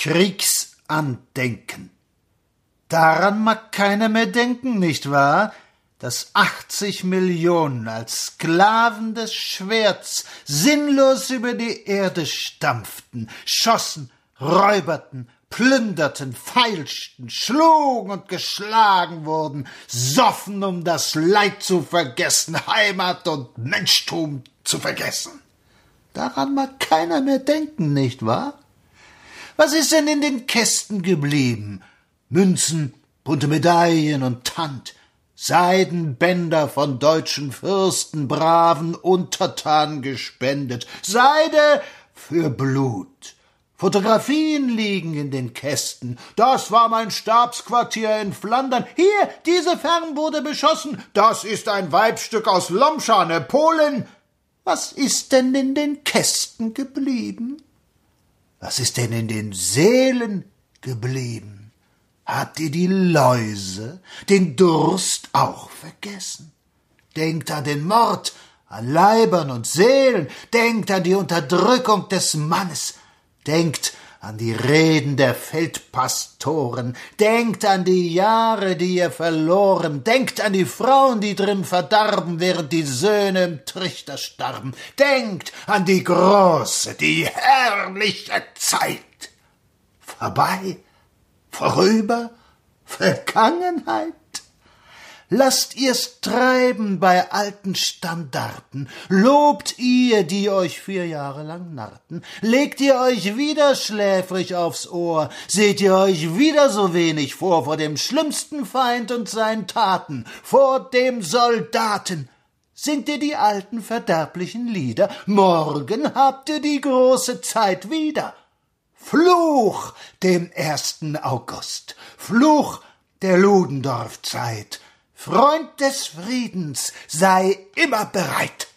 Kriegsandenken. Daran mag keiner mehr denken, nicht wahr? dass 80 Millionen als Sklaven des Schwerts sinnlos über die Erde stampften, schossen, räuberten, plünderten, feilschten, schlugen und geschlagen wurden, soffen, um das Leid zu vergessen, Heimat und Menschtum zu vergessen. Daran mag keiner mehr denken, nicht wahr? Was ist denn in den Kästen geblieben? Münzen, bunte Medaillen und Tant, Seidenbänder von deutschen Fürsten, braven Untertanen gespendet, Seide für Blut. Fotografien liegen in den Kästen. Das war mein Stabsquartier in Flandern. Hier, diese Fern wurde beschossen. Das ist ein Weibstück aus Lomschane, Polen. Was ist denn in den Kästen geblieben? Was ist denn in den Seelen geblieben? Habt ihr die Läuse, den Durst auch vergessen? Denkt an den Mord, an Leibern und Seelen, denkt an die Unterdrückung des Mannes, denkt an die Reden der Feldpastoren, denkt an die Jahre, die ihr verloren, denkt an die Frauen, die drin verdarben, während die Söhne im Trichter starben, denkt an die große, die herrliche Zeit. Vorbei vorüber, Vergangenheit. Lasst ihr's treiben bei alten Standarten, lobt ihr, die euch vier Jahre lang narrten, legt ihr euch wieder schläfrig aufs Ohr, seht ihr euch wieder so wenig vor vor dem schlimmsten Feind und seinen Taten, vor dem Soldaten, singt ihr die alten verderblichen Lieder, morgen habt ihr die große Zeit wieder. Fluch dem ersten August, Fluch der Ludendorffzeit, Freund des Friedens, sei immer bereit.